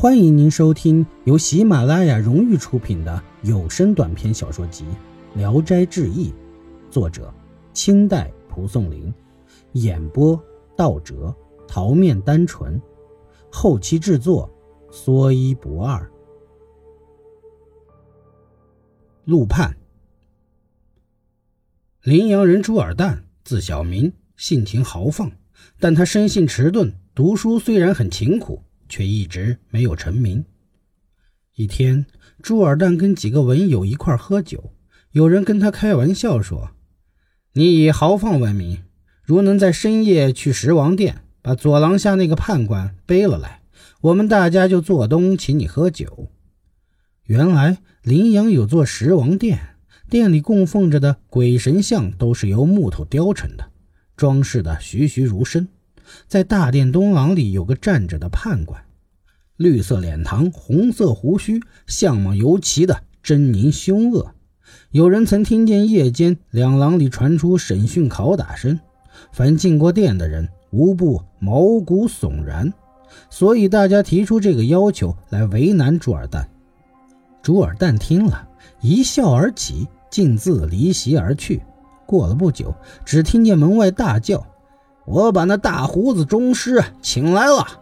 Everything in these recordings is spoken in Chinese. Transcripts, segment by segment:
欢迎您收听由喜马拉雅荣誉出品的有声短篇小说集《聊斋志异》，作者清代蒲松龄，演播道哲、桃面单纯，后期制作说一不二。陆判，临阳人朱尔旦，字小明，性情豪放，但他生性迟钝，读书虽然很勤苦。却一直没有成名。一天，朱尔旦跟几个文友一块喝酒，有人跟他开玩笑说：“你以豪放闻名，如能在深夜去十王殿，把左廊下那个判官背了来，我们大家就做东请你喝酒。”原来临阳有座十王殿，殿里供奉着的鬼神像都是由木头雕成的，装饰的栩栩如生。在大殿东廊里有个站着的判官，绿色脸庞，红色胡须，相貌尤其的狰狞凶恶。有人曾听见夜间两廊里传出审讯拷打声，凡进过殿的人无不毛骨悚然。所以大家提出这个要求来为难朱尔旦。朱尔旦听了一笑而起，径自离席而去。过了不久，只听见门外大叫。我把那大胡子宗师请来了。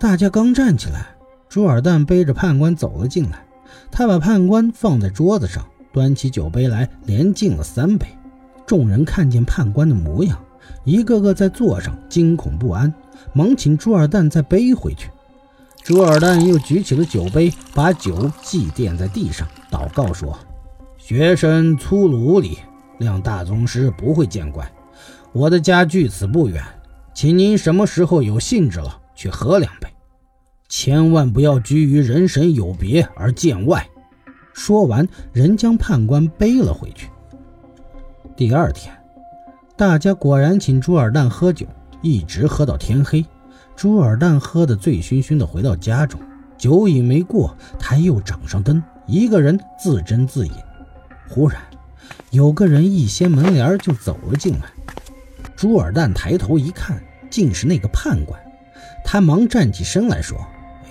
大家刚站起来，朱尔旦背着判官走了进来。他把判官放在桌子上，端起酒杯来，连敬了三杯。众人看见判官的模样，一个个在座上惊恐不安，忙请朱尔旦再背回去。朱尔旦又举起了酒杯，把酒祭奠在地上，祷告说：“学生粗鲁无礼，谅大宗师不会见怪。”我的家距此不远，请您什么时候有兴致了，去喝两杯，千万不要拘于人神有别而见外。说完，人将判官背了回去。第二天，大家果然请朱尔旦喝酒，一直喝到天黑。朱尔旦喝得醉醺醺的，回到家中，酒瘾没过，他又掌上灯，一个人自斟自饮。忽然，有个人一掀门帘就走了进来。朱尔旦抬头一看，竟是那个判官。他忙站起身来说：“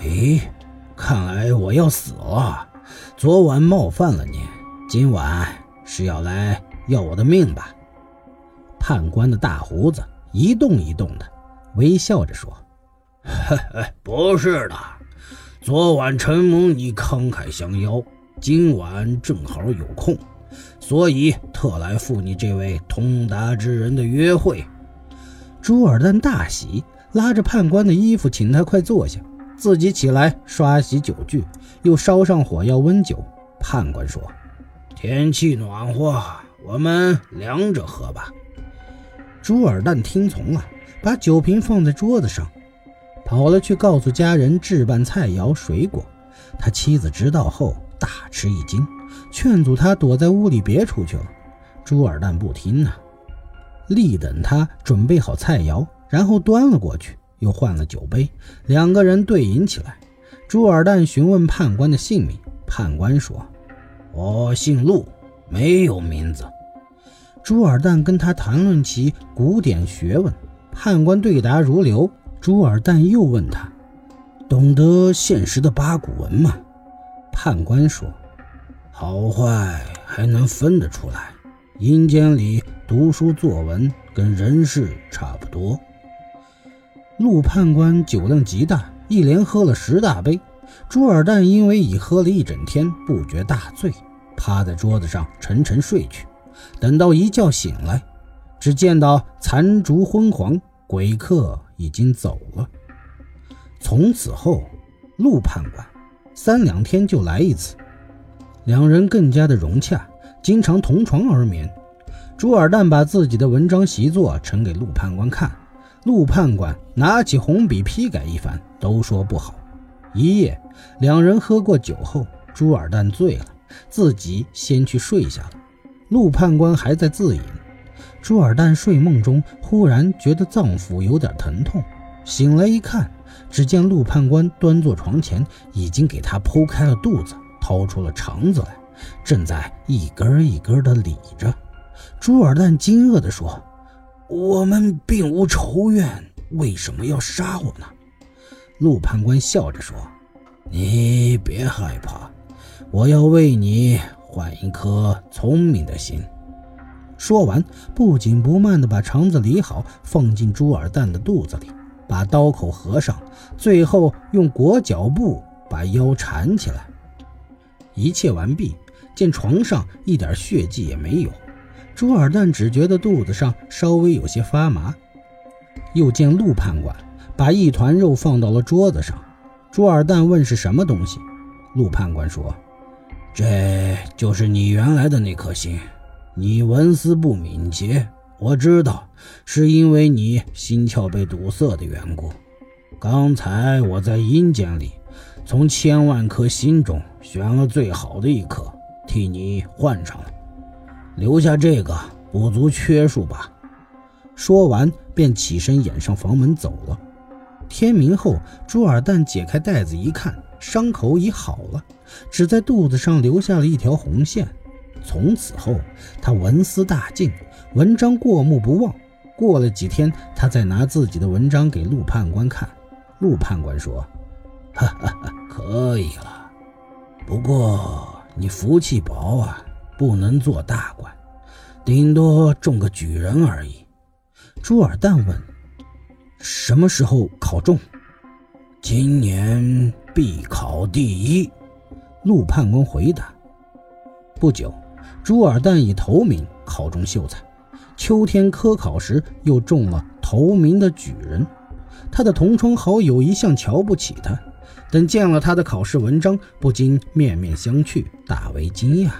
哎，看来我要死了。昨晚冒犯了你，今晚是要来要我的命吧？”判官的大胡子一动一动的，微笑着说：“ 不是的，昨晚承蒙你慷慨相邀，今晚正好有空。”所以特来赴你这位通达之人的约会。朱尔旦大喜，拉着判官的衣服，请他快坐下，自己起来刷洗酒具，又烧上火药温酒。判官说：“天气暖和，我们凉着喝吧。”朱尔旦听从了，把酒瓶放在桌子上，跑了去告诉家人置办菜肴水果。他妻子知道后大吃一惊。劝阻他躲在屋里别出去了，朱尔旦不听啊，立等他准备好菜肴，然后端了过去，又换了酒杯，两个人对饮起来。朱尔旦询问判官的姓名，判官说：“我姓陆，没有名字。”朱尔旦跟他谈论起古典学问，判官对答如流。朱尔旦又问他：“懂得现实的八股文吗？”判官说。好坏还能分得出来，阴间里读书作文跟人世差不多。陆判官酒量极大，一连喝了十大杯。朱尔旦因为已喝了一整天，不觉大醉，趴在桌子上沉沉睡去。等到一觉醒来，只见到残烛昏黄，鬼客已经走了。从此后，陆判官三两天就来一次。两人更加的融洽，经常同床而眠。朱尔旦把自己的文章习作呈给陆判官看，陆判官拿起红笔批改一番，都说不好。一夜，两人喝过酒后，朱尔旦醉了，自己先去睡下了。陆判官还在自饮。朱尔旦睡梦中忽然觉得脏腑有点疼痛，醒来一看，只见陆判官端坐床前，已经给他剖开了肚子。掏出了肠子来，正在一根一根的理着。朱尔旦惊愕地说：“我们并无仇怨，为什么要杀我呢？”陆判官笑着说：“你别害怕，我要为你换一颗聪明的心。”说完，不紧不慢地把肠子理好，放进朱尔蛋的肚子里，把刀口合上，最后用裹脚布把腰缠起来。一切完毕，见床上一点血迹也没有，朱尔蛋只觉得肚子上稍微有些发麻。又见陆判官把一团肉放到了桌子上，朱尔蛋问是什么东西，陆判官说：“这就是你原来的那颗心。”你文思不敏捷，我知道是因为你心窍被堵塞的缘故。刚才我在阴间里，从千万颗心中选了最好的一颗，替你换上了。留下这个，补足缺数吧。说完，便起身掩上房门走了。天明后，朱尔蛋解开袋子一看，伤口已好了，只在肚子上留下了一条红线。从此后，他文思大进，文章过目不忘。过了几天，他再拿自己的文章给陆判官看，陆判官说：“哈哈哈，可以了。不过你福气薄啊，不能做大官，顶多中个举人而已。”朱尔旦问：“什么时候考中？”“今年必考第一。”陆判官回答。不久。朱尔旦以头名考中秀才，秋天科考时又中了头名的举人。他的同窗好友一向瞧不起他，等见了他的考试文章，不禁面面相觑，大为惊讶。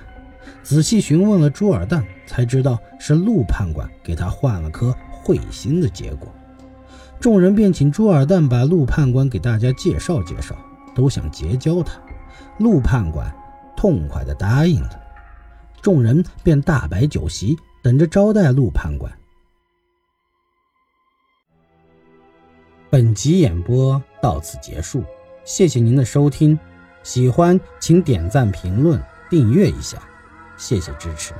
仔细询问了朱尔旦，才知道是陆判官给他换了颗彗星的结果。众人便请朱尔旦把陆判官给大家介绍介绍，都想结交他。陆判官痛快地答应了。众人便大摆酒席，等着招待陆判官。本集演播到此结束，谢谢您的收听，喜欢请点赞、评论、订阅一下，谢谢支持。